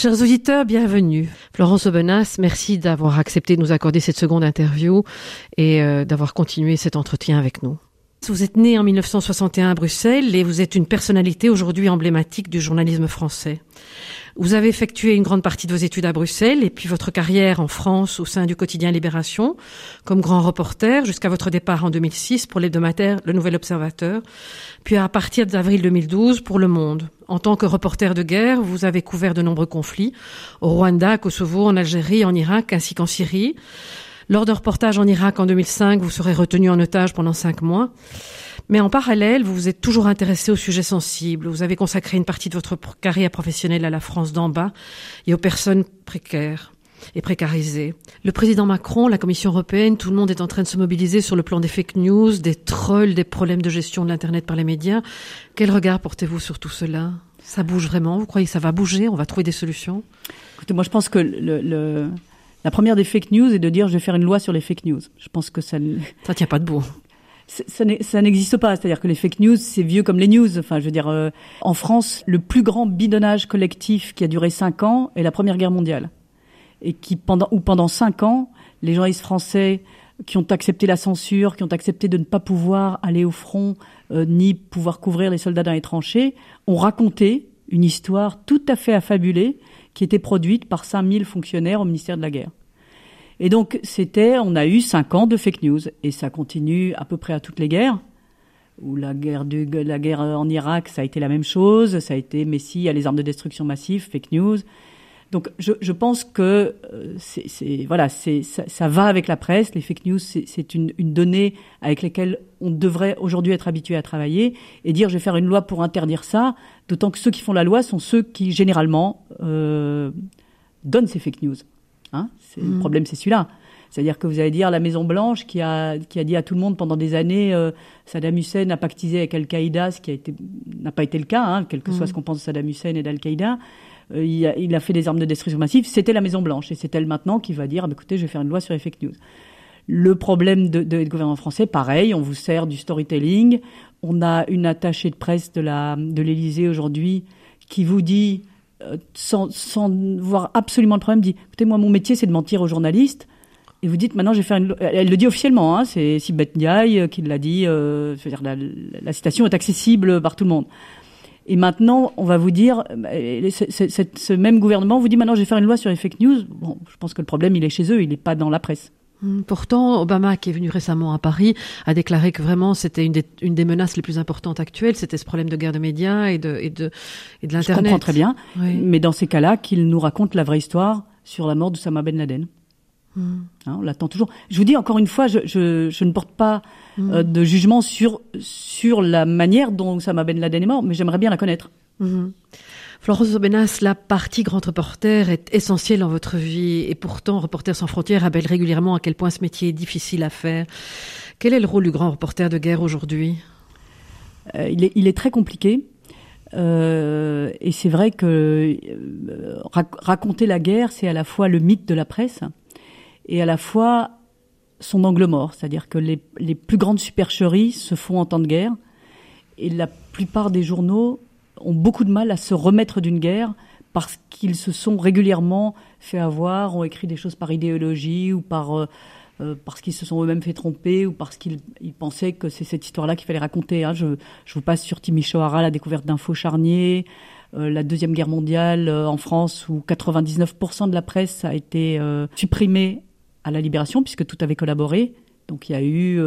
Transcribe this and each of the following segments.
Chers auditeurs, bienvenue. Florence Aubenas, merci d'avoir accepté de nous accorder cette seconde interview et euh, d'avoir continué cet entretien avec nous. Vous êtes né en 1961 à Bruxelles et vous êtes une personnalité aujourd'hui emblématique du journalisme français. Vous avez effectué une grande partie de vos études à Bruxelles et puis votre carrière en France au sein du quotidien Libération comme grand reporter jusqu'à votre départ en 2006 pour l'hebdomadaire Le Nouvel Observateur, puis à partir d'avril 2012 pour Le Monde. En tant que reporter de guerre, vous avez couvert de nombreux conflits au Rwanda, Kosovo, en Algérie, en Irak ainsi qu'en Syrie. Lors d'un reportage en Irak en 2005, vous serez retenu en otage pendant cinq mois. Mais en parallèle, vous vous êtes toujours intéressé aux sujets sensibles. Vous avez consacré une partie de votre carrière professionnelle à la France d'en bas et aux personnes précaires et précarisées. Le président Macron, la Commission européenne, tout le monde est en train de se mobiliser sur le plan des fake news, des trolls, des problèmes de gestion de l'Internet par les médias. Quel regard portez-vous sur tout cela? Ça bouge vraiment? Vous croyez que ça va bouger? On va trouver des solutions? Écoutez, moi je pense que le, le, la première des fake news est de dire je vais faire une loi sur les fake news. Je pense que ça... Ça tient pas debout ça n'existe pas. C'est-à-dire que les fake news, c'est vieux comme les news. Enfin, je veux dire, euh, en France, le plus grand bidonnage collectif qui a duré cinq ans est la Première Guerre mondiale, et qui pendant ou pendant cinq ans, les journalistes français qui ont accepté la censure, qui ont accepté de ne pas pouvoir aller au front euh, ni pouvoir couvrir les soldats dans les tranchées, ont raconté une histoire tout à fait affabulée qui était produite par 5000 fonctionnaires au ministère de la Guerre. Et donc, c'était, on a eu cinq ans de fake news. Et ça continue à peu près à toutes les guerres. Ou la guerre, la guerre en Irak, ça a été la même chose. Ça a été Messi a les armes de destruction massive, fake news. Donc, je, je pense que euh, c'est, voilà, c'est, ça, ça, va avec la presse. Les fake news, c'est une, une donnée avec laquelle on devrait aujourd'hui être habitué à travailler et dire je vais faire une loi pour interdire ça. D'autant que ceux qui font la loi sont ceux qui généralement euh, donnent ces fake news. Hein Le mm. problème, c'est celui-là. C'est-à-dire que vous allez dire la Maison Blanche qui a, qui a dit à tout le monde pendant des années euh, Saddam Hussein a pactisé avec Al-Qaïda, ce qui a été, n'a pas été le cas, hein, quel que soit mm. ce qu'on pense de Saddam Hussein et d'Al-Qaïda. Euh, il, a, fait des armes de destruction massive. C'était la Maison Blanche et c'est elle maintenant qui va dire ah, bah, écoutez, je vais faire une loi sur les fake news. Le problème de, gouvernement français, pareil, on vous sert du storytelling. On a une attachée de presse de l'Élysée aujourd'hui qui vous dit euh, sans, voir absolument le problème, dit écoutez, moi, mon métier, c'est de mentir aux journalistes. Et vous dites maintenant, je vais faire une. Elle le dit officiellement, hein, c'est Sibeth Ndiaye euh, qui l'a dit. Euh, dire, la, citation est accessible par tout le monde. Et maintenant, on va vous dire, ce même gouvernement vous dit maintenant, je vais faire une loi sur les fake news. Bon, je pense que le problème, il est chez eux, il n'est pas dans la presse. Hum, pourtant, Obama, qui est venu récemment à Paris, a déclaré que vraiment c'était une, une des, menaces les plus importantes actuelles, c'était ce problème de guerre de médias et de, et de, et de l'Internet. Je comprends très bien, oui. mais dans ces cas-là, qu'il nous raconte la vraie histoire sur la mort d'Oussama Ben Laden. Mmh. Hein, on l'attend toujours. Je vous dis encore une fois, je, je, je ne porte pas mmh. euh, de jugement sur, sur la manière dont Oussama Ben Laden est mort, mais j'aimerais bien la connaître. Mmh. Florence Aubenas, la partie grand reporter est essentielle dans votre vie et pourtant Reporters sans frontières rappelle régulièrement à quel point ce métier est difficile à faire. Quel est le rôle du grand reporter de guerre aujourd'hui? Euh, il, est, il est très compliqué. Euh, et c'est vrai que raconter la guerre, c'est à la fois le mythe de la presse et à la fois son angle mort. C'est-à-dire que les, plus grandes supercheries se font en temps de guerre et la plupart des journaux ont beaucoup de mal à se remettre d'une guerre parce qu'ils se sont régulièrement fait avoir, ont écrit des choses par idéologie ou par euh, euh, parce qu'ils se sont eux-mêmes fait tromper ou parce qu'ils pensaient que c'est cette histoire-là qu'il fallait raconter. Hein. Je, vous passe sur Timisoara, la découverte d'un faux charnier, euh, la deuxième guerre mondiale euh, en France où 99% de la presse a été supprimée à la Libération puisque tout avait collaboré. Donc il y a eu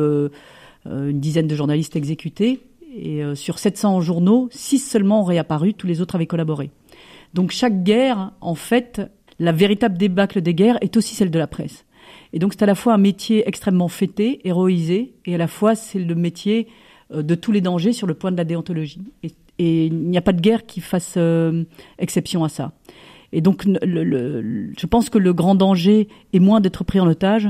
une dizaine de journalistes exécutés et euh, sur 700 journaux, 6 seulement ont réapparu, tous les autres avaient collaboré. Donc chaque guerre, en fait, la véritable débâcle des guerres est aussi celle de la presse. Et donc c'est à la fois un métier extrêmement fêté, héroïsé, et à la fois c'est le métier euh, de tous les dangers sur le point de la déontologie. Et, il n'y a pas de guerre qui fasse euh, exception à ça. Et donc le, le, je pense que le grand danger est moins d'être pris en otage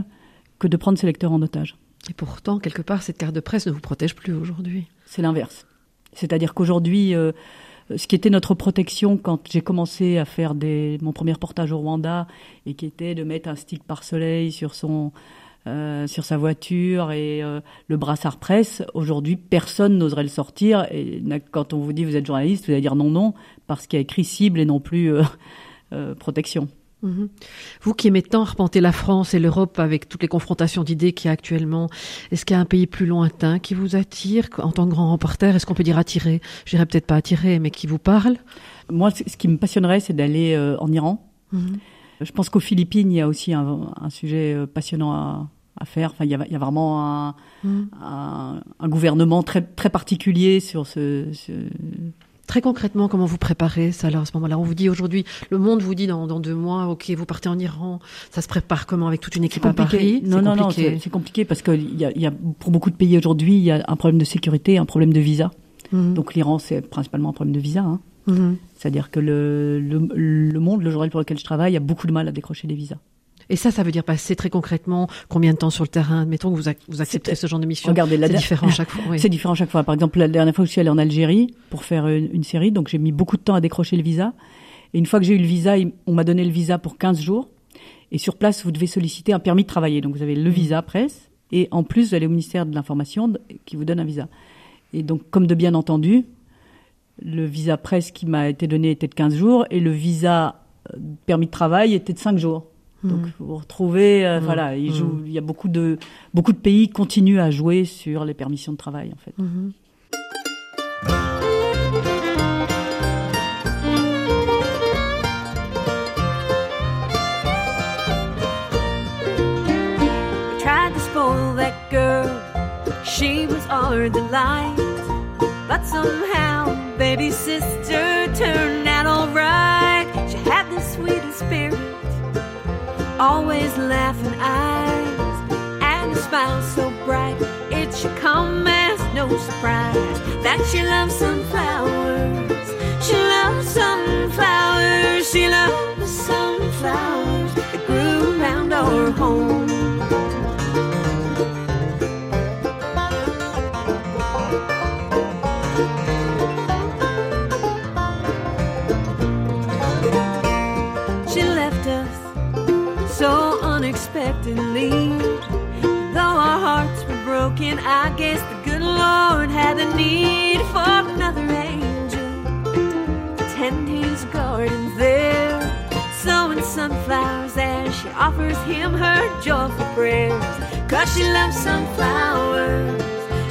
que de prendre ses lecteurs en otage. Et pourtant, quelque part, cette carte de presse ne vous protège plus aujourd'hui. C'est l'inverse. C'est-à-dire qu'aujourd'hui, euh, ce qui était notre protection quand j'ai commencé à faire des, mon premier reportage au Rwanda et qui était de mettre un stick par soleil sur son euh, sur sa voiture et euh, le brassard presse, aujourd'hui personne n'oserait le sortir. Et quand on vous dit vous êtes journaliste, vous allez dire non non parce qu'il y a écrit cible et non plus euh, protection. Mhm. Vous qui aimez tant arpenter la France et l'Europe avec toutes les confrontations d'idées qu'il y a actuellement, est-ce qu'il y a un pays plus lointain qui vous attire en tant que grand reporter? Est-ce qu'on peut dire attirer? Je dirais peut-être pas attirer, mais qui vous parle? Moi, ce qui me passionnerait, c'est d'aller euh, en Iran. Mhm. Je pense qu'aux Philippines, il y a aussi un, sujet euh, passionnant à, faire. Enfin, il y a, vraiment mhm. un, gouvernement très très particulier sur ce Très concrètement, comment vous préparez ça alors à ce moment-là On vous dit aujourd'hui, le monde vous dit dans, dans, deux mois, ok, vous partez en Iran, ça se prépare comment avec toute une équipe à Paris? Non, non, non, c'est compliqué parce que y a, y a, pour beaucoup de pays aujourd'hui, il y a un problème de sécurité, un problème de visa. Mhm. Donc l'Iran, c'est principalement un problème de visa. Hein. Mhm. C'est-à-dire que le, le, le, monde, le journal pour lequel je travaille, a beaucoup de mal à décrocher des visas. Et ça, ça veut dire passer très concrètement combien de temps sur le terrain? Mettons que vous, vous acceptez ce genre de mission. Regardez, c'est différent chaque fois. C'est différent chaque fois. Par exemple, la dernière fois, je suis allée en Algérie pour faire une, série, donc j'ai mis beaucoup de temps à décrocher le visa. Et une fois que j'ai eu le visa, on m'a donné le visa pour 15 jours. Et sur place, vous devez solliciter un permis de travailler. Donc vous avez le visa presse, et en plus, vous allez au ministère de l'Information qui vous donne un visa. Et donc, comme de bien entendu, le visa presse qui m'a été donné était de 15 jours, et le visa euh, permis de travail était de 5 jours. Donc mm. vous retrouvez, euh, mm. voilà, il, joue, mm. il y a beaucoup de beaucoup de pays continuent à jouer sur les permissions de travail en fait. Mm-hmm. Tried to spoil that girl, she was our delight, but somehow baby sister turned out alright. She had the sweetest spirit. Always laughing eyes, and a smile so bright. It should come as no surprise that she loves sunflowers. She loves sunflowers. She loves sunflowers that grew around our home. Need for another angel tend his garden there. Sowing sunflowers as she offers him her joyful prayers. Cause she loves sunflowers.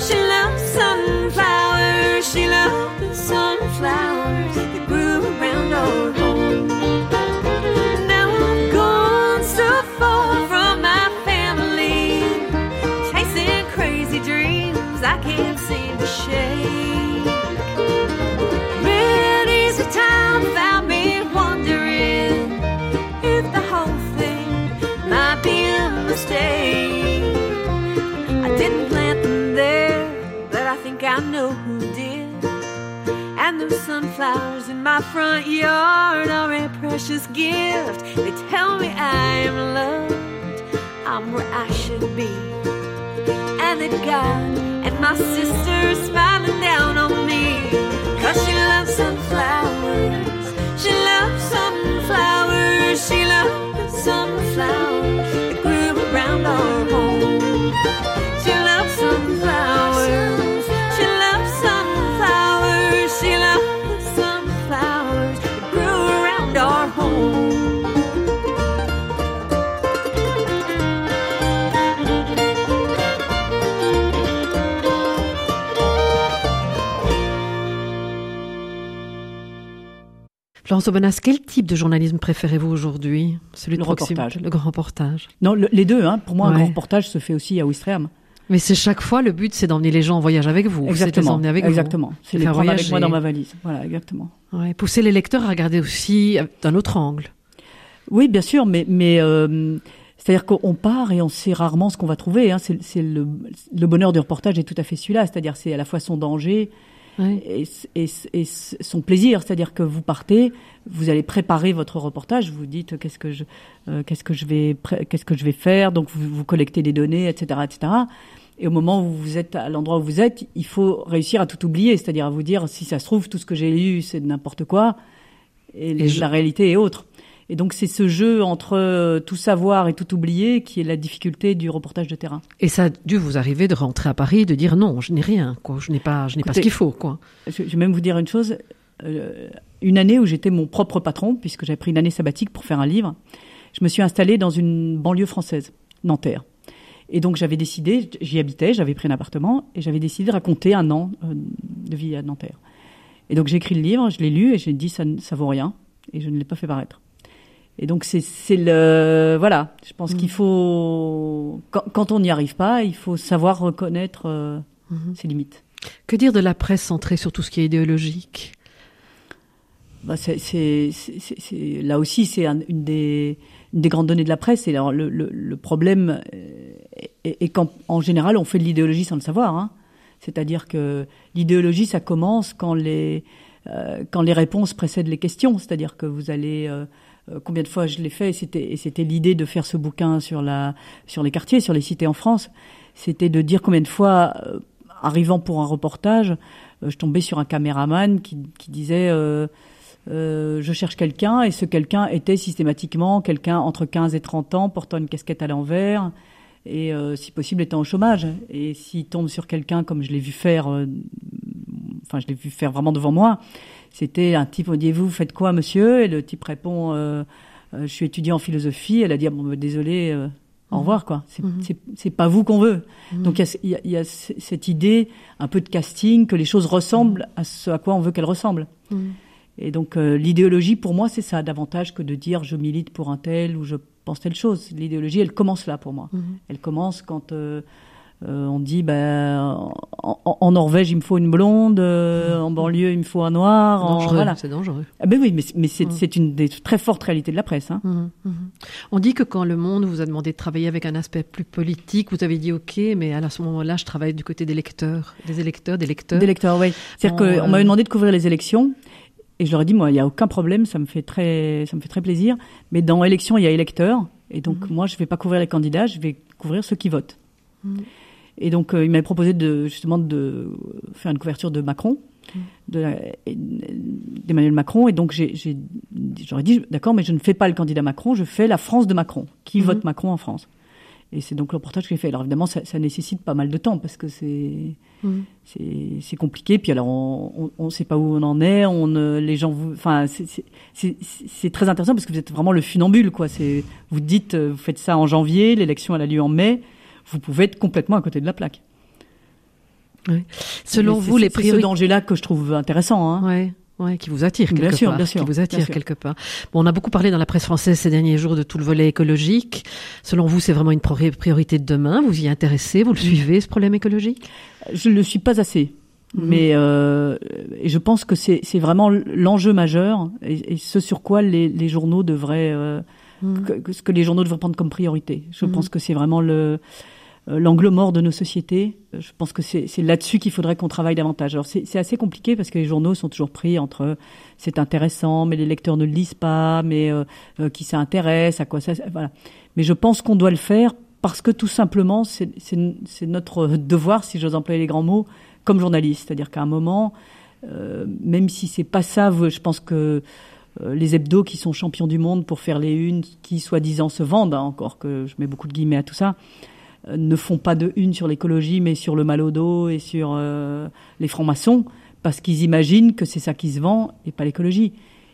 She loves sunflowers. She loves the sunflowers that grew around our I know who did. And those sunflowers in my front yard are a precious gift. They tell me I am loved, I'm where I should be. And that God and my sister smiling down on me. Florence Aubenas, quel type de journalisme préférez-vous aujourd'hui? Celui de le reportage. Le grand reportage. Non, les deux. Hein. Pour moi, un grand reportage se fait aussi à Ouistreham. Mais c'est chaque fois le but, c'est d'emmener les gens en voyage avec vous. Exactement. C'est avec exactement. C'est les prendre avec moi dans ma valise. Voilà, exactement. Ouais, pousser les lecteurs à regarder aussi d'un autre angle. Oui, bien sûr, mais mais euh, c'est-à-dire qu'on part et on sait rarement ce qu'on va trouver. Hein. C'est le, le bonheur du reportage est tout à fait celui-là. C'est-à-dire c'est à la fois son danger et, et, son plaisir, c'est-à-dire que vous partez, vous allez préparer votre reportage, vous dites qu'est-ce que je, euh, qu'est-ce que je vais, qu'est-ce que je vais faire, donc vous, vous collectez des données, etc., etc. Et au moment où vous êtes à l'endroit où vous êtes, il faut réussir à tout oublier, c'est-à-dire à vous dire si ça se trouve tout ce que j'ai lu c'est de n'importe quoi et, la réalité est autre. Et donc c'est ce jeu entre euh, tout savoir et tout oublier qui est la difficulté du reportage de terrain. Et ça a dû vous arriver de rentrer à Paris, de dire non, je n'ai rien, quoi, je n'ai pas, je n'ai pas ce qu'il faut, quoi. Je, vais même vous dire une chose. une année où j'étais mon propre patron, puisque j'avais pris une année sabbatique pour faire un livre. Je me suis installée dans une banlieue française, Nanterre. Et donc j'avais décidé, j'y habitais, j'avais pris un appartement, et j'avais décidé de raconter un an de vie à Nanterre. Et donc j'ai écrit le livre, je l'ai lu, et j'ai dit ça, ça vaut rien, et je ne l'ai pas fait paraître. Et donc c'est le voilà, je pense qu'il mm. faut quand, on n'y arrive pas, il faut savoir reconnaître euh, mm-hmm. ses limites. Que dire de la presse centrée sur tout ce qui est idéologique? Bah c'est là aussi c'est une des une des grandes données de la presse. Et alors le, le, le problème euh, est, qu'en général on fait de l'idéologie sans le savoir. Hein. C'est-à-dire que l'idéologie ça commence quand les euh, quand les réponses précèdent les questions. C'est-à-dire que vous allez euh, combien de fois je l'ai fait, et c'était, l'idée de faire ce bouquin sur les quartiers, sur les cités en France. C'était de dire combien de fois, euh, arrivant pour un reportage, euh, je tombais sur un caméraman qui, qui disait, je cherche quelqu'un, et ce quelqu'un était systématiquement quelqu'un entre 15 et 30 ans, portant une casquette à l'envers, et si possible étant au chômage. Et s'il tombe sur quelqu'un comme je l'ai vu faire, enfin je l'ai vu faire vraiment devant moi, c'était un type, on dit, vous, faites quoi, monsieur? Et le type répond, euh, euh, je suis étudiant en philosophie. Elle a dit, ah, bon, bah, désolé, euh, au mhm. revoir, quoi. C'est mmh. pas vous qu'on veut. Mhm. Donc, il y, y a, cette idée, un peu de casting, que les choses ressemblent à ce à quoi on veut qu'elles ressemblent. Mhm. Et donc, l'idéologie, pour moi, c'est ça, davantage que de dire je milite pour un tel ou je pense telle chose. L'idéologie, elle commence là pour moi. Elle commence quand euh, on dit, ben, en, Norvège, il me faut une blonde, euh, en banlieue, il me faut un noir. voilà. C'est dangereux. Ah ben oui, mais, mais mm. c'est une des très fortes réalités de la presse. Hein. Mm, mm, on dit que quand Le Monde vous a demandé de travailler avec un aspect plus politique, vous avez dit OK, mais à ce moment-là, je travaille du côté des lecteurs, des électeurs, des lecteurs. Des lecteurs, oui. C'est-à-dire qu'on euh, m'avait demandé de couvrir les élections. Et je leur ai dit, moi, il n'y a aucun problème, ça me fait très, ça me fait très plaisir. Mais dans élection, il y a électeurs. Et donc, moi, je ne vais pas couvrir les candidats, je vais couvrir ceux qui votent. Et donc, euh, il m'avait proposé de, justement de faire une couverture de Macron, d'Emmanuel Macron. Et donc, j'aurais dit, d'accord, mais je ne fais pas le candidat Macron, je fais la France de Macron. Qui mhm. vote Macron en France? Et c'est donc le reportage que j'ai fait. Alors, évidemment, ça, nécessite pas mal de temps parce que c'est mhm. c'est compliqué. Puis alors, on ne sait pas où on en est. On, les gens, enfin, c'est très intéressant parce que vous êtes vraiment le funambule, quoi. Vous dites, vous faites ça en janvier, l'élection elle a lieu en mai vous pouvez être complètement à côté de la plaque. Selon vous, les priorités. C'est ce danger-là que je trouve intéressant. Hein. Ouais. qui vous attire quelque bien sûr, part, bien sûr, qui vous attire quelque part. Bon, on a beaucoup parlé dans la presse française ces derniers jours de tout le volet écologique. Selon vous, c'est vraiment une priorité de demain? Vous y intéressez, vous le suivez ce problème écologique? Je ne le suis pas assez, mhm. mais euh, je pense que c'est vraiment l'enjeu majeur et, ce sur quoi les, les journaux devraient, euh, mhm. que, ce que les journaux devraient prendre comme priorité. Je mhm. pense que c'est vraiment le euh, l'angle mort de nos sociétés. Euh, je pense que c'est là-dessus qu'il faudrait qu'on travaille davantage. Alors c'est assez compliqué parce que les journaux sont toujours pris entre c'est intéressant, mais les lecteurs ne le lisent pas, mais euh, qui ça intéresse, à quoi ça, voilà. Mais je pense qu'on doit le faire parce que tout simplement c'est notre devoir, si j'ose employer les grands mots, comme journaliste. C'est-à-dire qu'à un moment, même si c'est pas ça, je pense que les hebdos qui sont champions du monde pour faire les unes, qui soi-disant se vendent, hein, encore que je mets beaucoup de guillemets à tout ça, euh, ne font pas de une sur l'écologie, mais sur le mal au dos et sur euh, les francs-maçons, parce qu'ils imaginent que c'est ça qui se vend et pas l'écologie.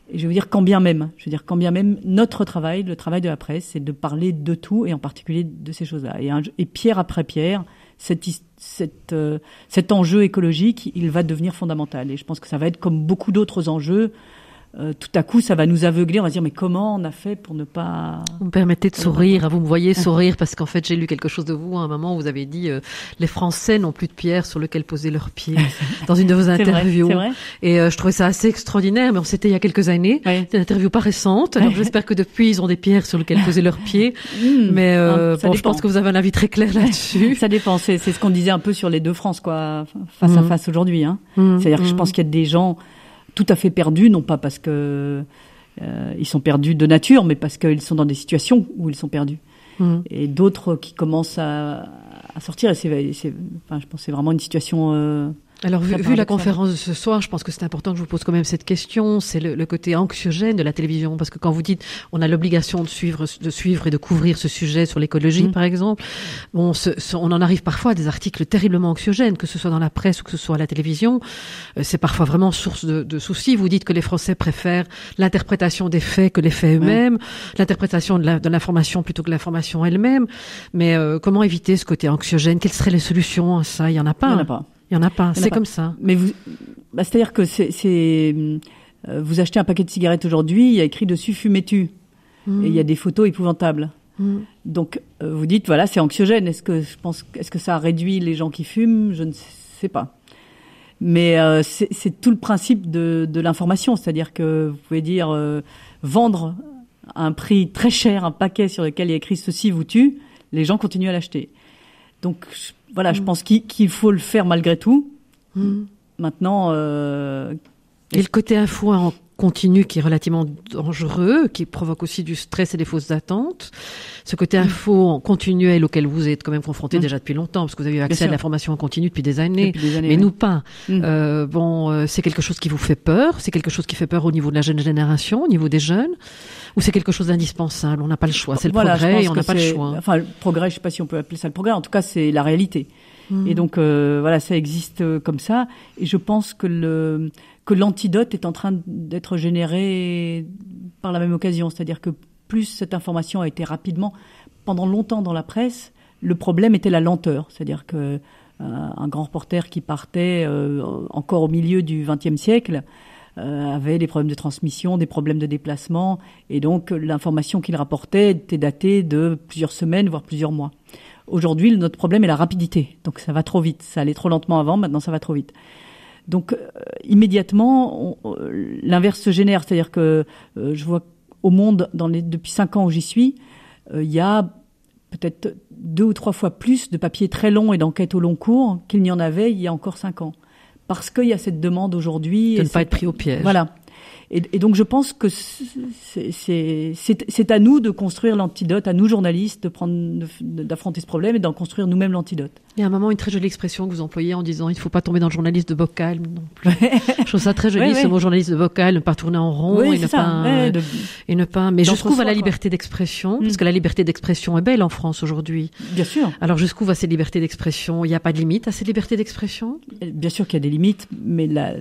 Et je veux dire, quand bien même, je veux dire, quand bien même, notre travail, le travail de la presse, c'est de parler de tout et en particulier de ces choses-là. Et, et, pierre après pierre, cette, cette, euh, cet enjeu écologique, il va devenir fondamental. Et je pense que ça va être comme beaucoup d'autres enjeux euh, tout à coup, ça va nous aveugler. On va se dire, mais comment on a fait pour ne pas... Vous me permettez de sourire. Vous me voyez sourire parce qu'en fait, j'ai lu quelque chose de vous à un moment où vous avez dit, euh, les Français n'ont plus de pierres sur lesquelles poser leurs pieds dans une de vos interviews. Vrai, Et euh, je trouvais ça assez extraordinaire, mais c'était il y a quelques années. C'est une interview pas récente. Alors j'espère que depuis, ils ont des pierres sur lesquelles poser leurs pieds. Hmm. mais hein, bon, je pense que vous avez un avis très clair là-dessus. ça dépend. C'est ce qu'on disait un peu sur les deux France, quoi, face à hmm. face aujourd'hui. Hein. Hmm. C'est-à-dire que je pense qu'il y a des gens tout à fait perdus, non pas parce que euh, ils sont perdus de nature, mais parce qu'ils sont dans des situations où ils sont perdus. Mmh. Et d'autres qui commencent à, à sortir. Et c'est, enfin, je pense que c'est vraiment une situation euh, Alors, vu, la conférence de ce soir, je pense que c'est important que je vous pose quand même cette question. C'est le, côté anxiogène de la télévision, parce que quand vous dites on a l'obligation de suivre, de suivre et de couvrir ce sujet sur l'écologie, mmh. par exemple, bon, on en arrive parfois à des articles terriblement anxiogènes, que ce soit dans la presse ou que ce soit à la télévision. Euh, c'est parfois vraiment source de, soucis. Vous dites que les Français préfèrent l'interprétation des faits que les faits eux-mêmes, l'interprétation de l'information plutôt que l'information elle-même. Mais euh, comment éviter ce côté anxiogène? Quelles seraient les solutions à ça? Il y en a pas. Il y en a pas. Il n'y en a pas, c'est comme ça. Mais vous, bah, c'est-à-dire que c'est, euh, vous achetez un paquet de cigarettes aujourd'hui, il y a écrit dessus fumez-tu, mmh. et il y a des photos épouvantables. Mmh. Donc euh, vous dites voilà c'est anxiogène. Est-ce que je pense, est-ce que ça réduit les gens qui fument? Je ne sais pas. Mais euh, c'est tout le principe de, de l'information, c'est-à-dire que vous pouvez dire vendre à un prix très cher un paquet sur lequel il y a écrit ceci vous tue, les gens continuent à l'acheter. Donc voilà, je mm. pense qu'il faut le faire malgré tout. Mm. Maintenant. Euh, et le côté info en continu qui est relativement dangereux, qui provoque aussi du stress et des fausses attentes. Ce côté mm. info en continuel auquel vous êtes quand même confronté déjà depuis longtemps, parce que vous avez eu accès à l'information en continu depuis des années, mais nous pas. Euh, bon, euh, c'est quelque chose qui vous fait peur, c'est quelque chose qui fait peur au niveau de la jeune génération, au niveau des jeunes ou c'est quelque chose d'indispensable On n'a pas le choix. C'est le progrès et on n'a pas le choix. Enfin, le progrès, je sais pas si on peut appeler ça le progrès. En tout cas, c'est la réalité. Hmm. Et donc euh, voilà, ça existe euh, comme ça. Et je pense que le que l'antidote est en train d'être généré par la même occasion. C'est-à-dire que plus cette information a été rapidement, pendant longtemps dans la presse, le problème était la lenteur. C'est-à-dire que euh, un grand reporter qui partait encore au milieu du XXe siècle euh, avait des problèmes de transmission, des problèmes de déplacement, et donc l'information qu'il rapportait était datée de plusieurs semaines, voire plusieurs mois. Aujourd'hui, notre problème est la rapidité. Donc ça va trop vite. Ça allait trop lentement avant, maintenant ça va trop vite. Donc euh, immédiatement, euh, l'inverse se génère, c'est-à-dire que je vois au monde, dans les, depuis cinq ans où j'y suis, il y a peut-être deux ou trois fois plus de papiers très longs et d'enquêtes au long cours qu'il n'y en avait il y a encore cinq ans parce qu'il y a cette demande aujourd'hui. De ne pas être pris au piège. Voilà. Et, et, donc je pense que c'est à nous de construire l'antidote, à nous journalistes de prendre, d'affronter ce problème et d'en construire nous-mêmes l'antidote. Il y a un moment une très jolie expression que vous employez en disant il ne faut pas tomber dans le journaliste de bocal non plus. je trouve ça très joli ce mot journaliste de bocal, ne pas tourner en rond et, ne pas, et ne pas. Mais jusqu'où va la liberté d'expression? Parce mm. que la liberté d'expression est belle en France aujourd'hui. Bien sûr. Alors jusqu'où va cette liberté d'expression? Il n'y a pas de limite à cette liberté d'expression? Bien sûr qu'il y a des limites, mais la,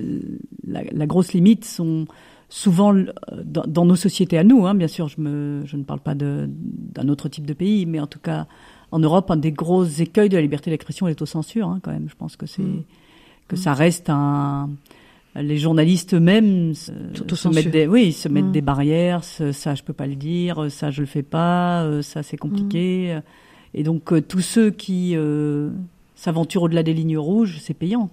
la, la grosse limite sont souvent dans, nos sociétés à nous, hein, bien sûr, je, me, je ne parle pas d'un autre type de pays, mais en tout cas, en Europe, un des gros écueils de la liberté d'expression est l'autocensure, hein, quand même. Je pense que c'est mm. que ça reste un. Les journalistes eux-mêmes se, mettent des, oui, se mettent mm. des barrières. Ça, je peux pas le dire. Ça, je le fais pas. Euh, ça, c'est compliqué. Mm. Et donc, euh, tous ceux qui euh, s'aventurent au-delà des lignes rouges, c'est payant.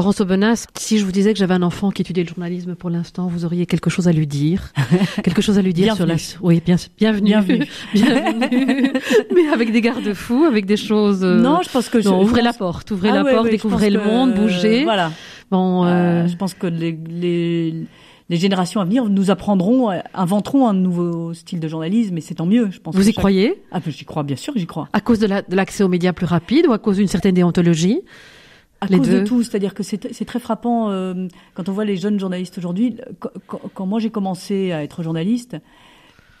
Florence Aubenas, si je vous disais que j'avais un enfant qui étudiait le journalisme pour l'instant, vous auriez quelque chose à lui dire Quelque chose à lui dire sur la... Oui, bien, bienvenue. Bienvenue. Bienvenue. Mais avec des garde-fous, avec des choses... euh, Non, je pense que non, je ouvrez la pense- porte, ouvrez Ah la porte, découvrez le que, monde, bougez. Voilà. Bon, euh, Euh, je pense que les, les, les générations à venir nous apprendront, inventeront un nouveau style de journalisme, et c'est tant mieux. Je pense. vous y chaque- croyez? Ah, j'y crois, bien sûr, j'y crois. À cause de la- de l'accès aux médias plus rapide ou à cause d'une certaine déontologie? À Les cause deux. de tout, c'est-à-dire que c'est très frappant euh, quand on voit les jeunes journalistes aujourd'hui. Quand, quand- moi j'ai commencé à être journaliste,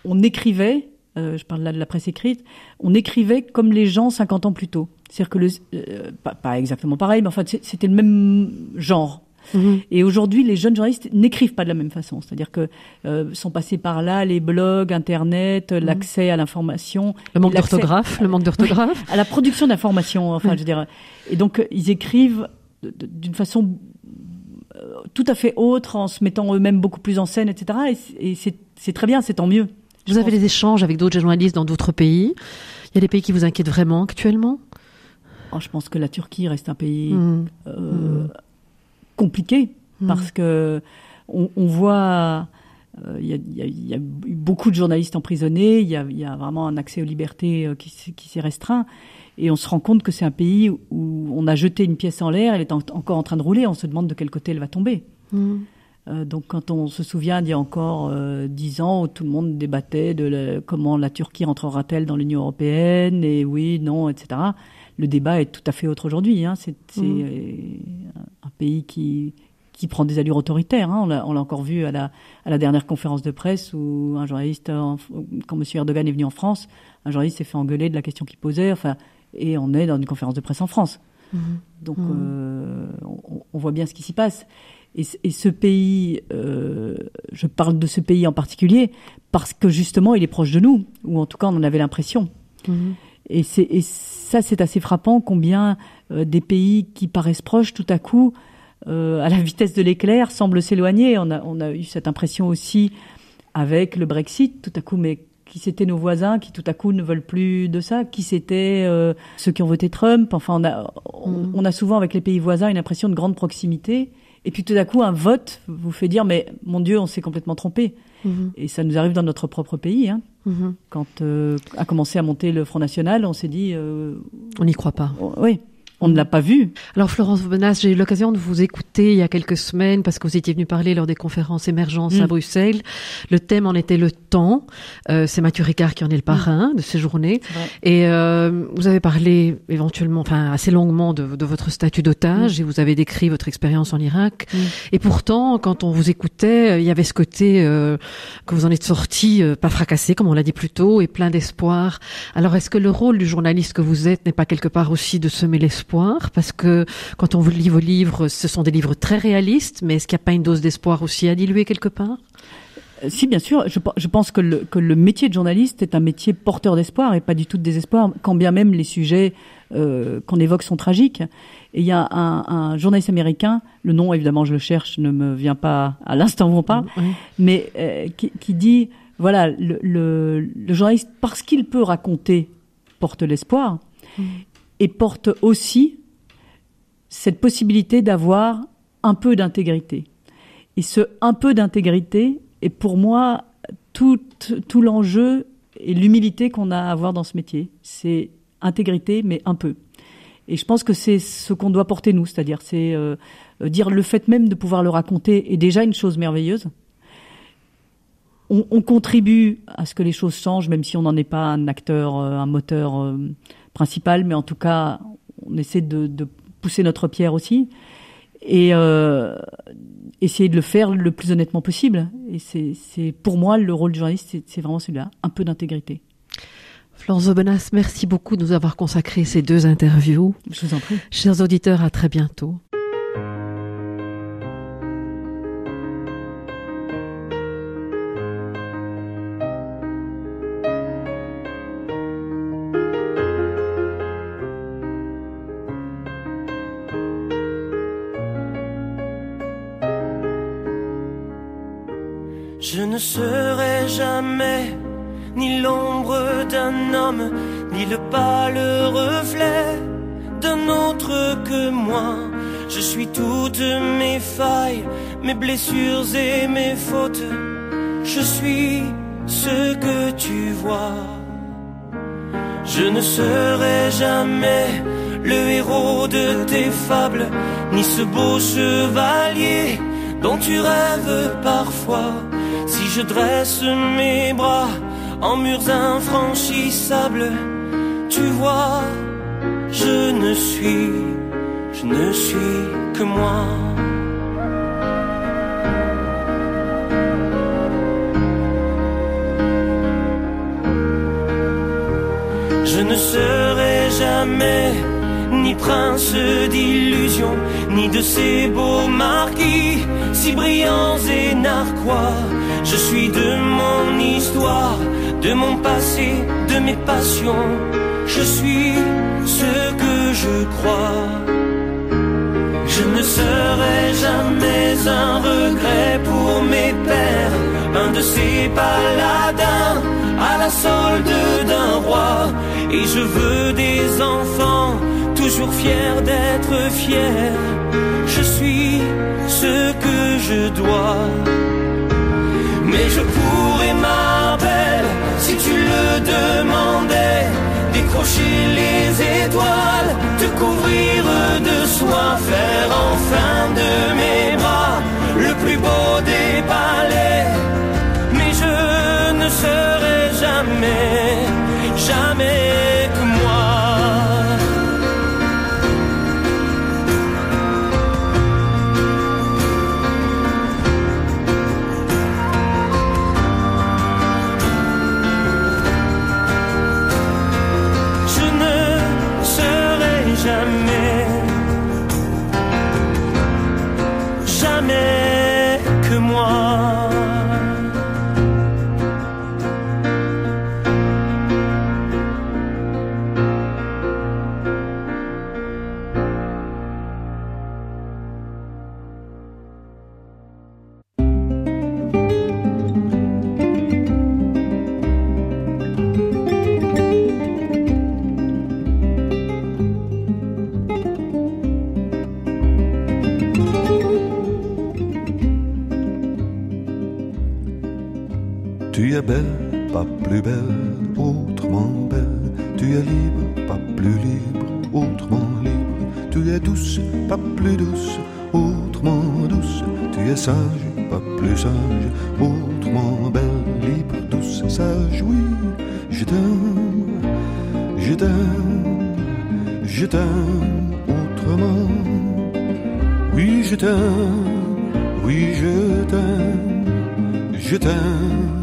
on écrivait, euh, je parle là de la presse écrite, on écrivait comme les gens 50 ans plus tôt. C'est-à-dire que le, euh, pas, pas exactement pareil, mais enfin c'était le même genre. Mhm. Et aujourd'hui, les jeunes journalistes n'écrivent pas de la même façon. C'est-à-dire que euh, sont passés par là les blogs, Internet, l'accès à l'information, Le manque d'orthographe, le manque d'orthographe. à la production d'informations. Enfin, je veux dire, et donc euh, ils écrivent d'une façon euh, tout à fait autre, en se mettant eux-mêmes beaucoup plus en scène, etc. Et c'est très bien, c'est tant mieux. Vous avez des échanges avec d'autres journalistes dans d'autres pays? Il y a des pays qui vous inquiètent vraiment actuellement? Oh, je pense que la Turquie reste un pays Mhm. euh, compliqué Mhm. parce que on, on voit euh, il y, a, il y eu beaucoup de journalistes emprisonnés, il y a, il y a vraiment un accès aux libertés euh, qui, s'est- qui s'est restreint et on se rend compte que c'est un pays où on a jeté une pièce en l'air, elle est en- encore en train de rouler, on se demande de quel côté elle va tomber. Mhm. Euh, donc quand on se souvient d'il y a encore euh, dix ans où tout le monde débattait de comment la Turquie rentrera-t-elle dans l'Union européenne et oui, non, etc. Le débat est tout à fait autre aujourd'hui. Hein. C'est Mhm. euh, un pays qui qui prend des allures autoritaires. Hein. On l'a encore vu à la à la dernière conférence de presse où un journaliste, en- quand M. Erdogan est venu en France, un journaliste s'est fait engueuler de la question qu'il posait. Enfin, et on est dans une conférence de presse en France. Mhm. Donc Mhm. euh, on, on voit bien ce qui s'y passe. Et, ce- et ce pays, euh, je parle de ce pays en particulier parce que justement il est proche de nous, ou en tout cas on en avait l'impression. Et, c'est, et ça c'est assez frappant combien euh, des pays qui paraissent proches tout à coup, euh, à la vitesse de l'éclair, semblent s'éloigner. On a, on a eu cette impression aussi avec le Brexit, tout à coup, mais qui c'était nos voisins qui tout à coup ne veulent plus de ça Qui c'était euh, ceux qui ont voté Trump Enfin, on a, on, Mhm. on a souvent avec les pays voisins une impression de grande proximité. Et puis tout à coup, un vote vous fait dire, mais mon Dieu, on s'est complètement trompé. Mhm. Et ça nous arrive dans notre propre pays. Hein. Mhm. Quand euh, a commencé à monter le Front National, on s'est dit, euh, On n'y croit pas. oui, on ne l'a pas vu. Alors Florence Benas, j'ai eu l'occasion de vous écouter il y a quelques semaines parce que vous étiez venue parler lors des conférences émergence à Mm. Bruxelles. Le thème en était le temps. Euh, c'est Mathieu Ricard qui en est le parrain de ces journées. Et euh, vous avez parlé éventuellement, enfin assez longuement de, de votre statut d'otage et vous avez décrit votre expérience en Irak. Mm. Et pourtant, quand on vous écoutait, euh, il y avait ce côté euh, que vous en êtes sorti euh, pas fracassé, comme on l'a dit plus tôt, et plein d'espoir. Alors, est-ce que le rôle du journaliste que vous êtes n'est pas quelque part aussi de semer l'espoir Parce que quand on lit vos livres, ce sont des livres très réalistes, mais est-ce qu'il n'y a pas une dose d'espoir aussi à diluer quelque part? Euh, Si, bien sûr, je, pe- je pense que le, que le métier de journaliste est un métier porteur d'espoir et pas du tout de désespoir, quand bien même les sujets euh, qu'on évoque sont tragiques. Et il y a un, un journaliste américain, le nom évidemment je le cherche, ne me vient pas à l'instant où on parle, Oui. mais euh, qui, qui dit voilà le, le, le journaliste parce qu'il peut raconter porte l'espoir Mm. Et porte aussi cette possibilité d'avoir un peu d'intégrité. Et ce un peu d'intégrité est pour moi tout, tout l'enjeu et l'humilité qu'on a à avoir dans ce métier. C'est intégrité, mais un peu. Et je pense que c'est ce qu'on doit porter nous, c'est-à-dire c'est euh, dire le fait même de pouvoir le raconter est déjà une chose merveilleuse. On, on, contribue à ce que les choses changent, même si on n'en est pas un acteur, euh, un moteur euh, principal, mais en tout cas, on essaie de, de pousser notre pierre aussi et euh, essayer de le faire le plus honnêtement possible. Et c'est pour moi le rôle du journaliste, c'est vraiment celui-là, un peu d'intégrité. Florence Aubenas, merci beaucoup de nous avoir consacré ces deux interviews. Je vous en prie. Chers auditeurs, à très bientôt. Jamais ni l'ombre d'un homme, ni le pâle reflet d'un autre que moi. Je suis toutes mes failles, mes blessures et mes fautes. Je suis ce que tu vois. Je ne serai jamais le héros de tes fables, ni ce beau chevalier dont tu rêves parfois. Je dresse mes bras en murs infranchissables, tu vois, je ne suis, je ne suis que moi. Je ne serai jamais ni prince d'illusion, ni de ces beaux marquis si brillants et narquois. Je suis de mon histoire, de mon passé, de mes passions. Je suis ce que je crois. Je ne serai jamais un regret pour mes pères, un de ces paladins à la solde d'un roi. Et je veux des enfants toujours fiers d'être fiers. Je suis ce que je dois. Mais je pourrais, ma si tu le demandais, décrocher les étoiles, te couvrir de soie, faire enfin de mes bras le plus beau des palais. Mais je ne serai jamais, jamais es belle, pas plus belle, autrement belle. Tu es libre, pas plus libre, autrement libre. Tu es douce, pas plus douce, autrement douce. Tu es sage, pas plus sage, autrement belle, libre, douce, sage. Oui, je t'aime, je t'aime, je t'aime autrement. Oui, je t'aime, oui, je t'aime, je t'aime.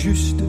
Juste,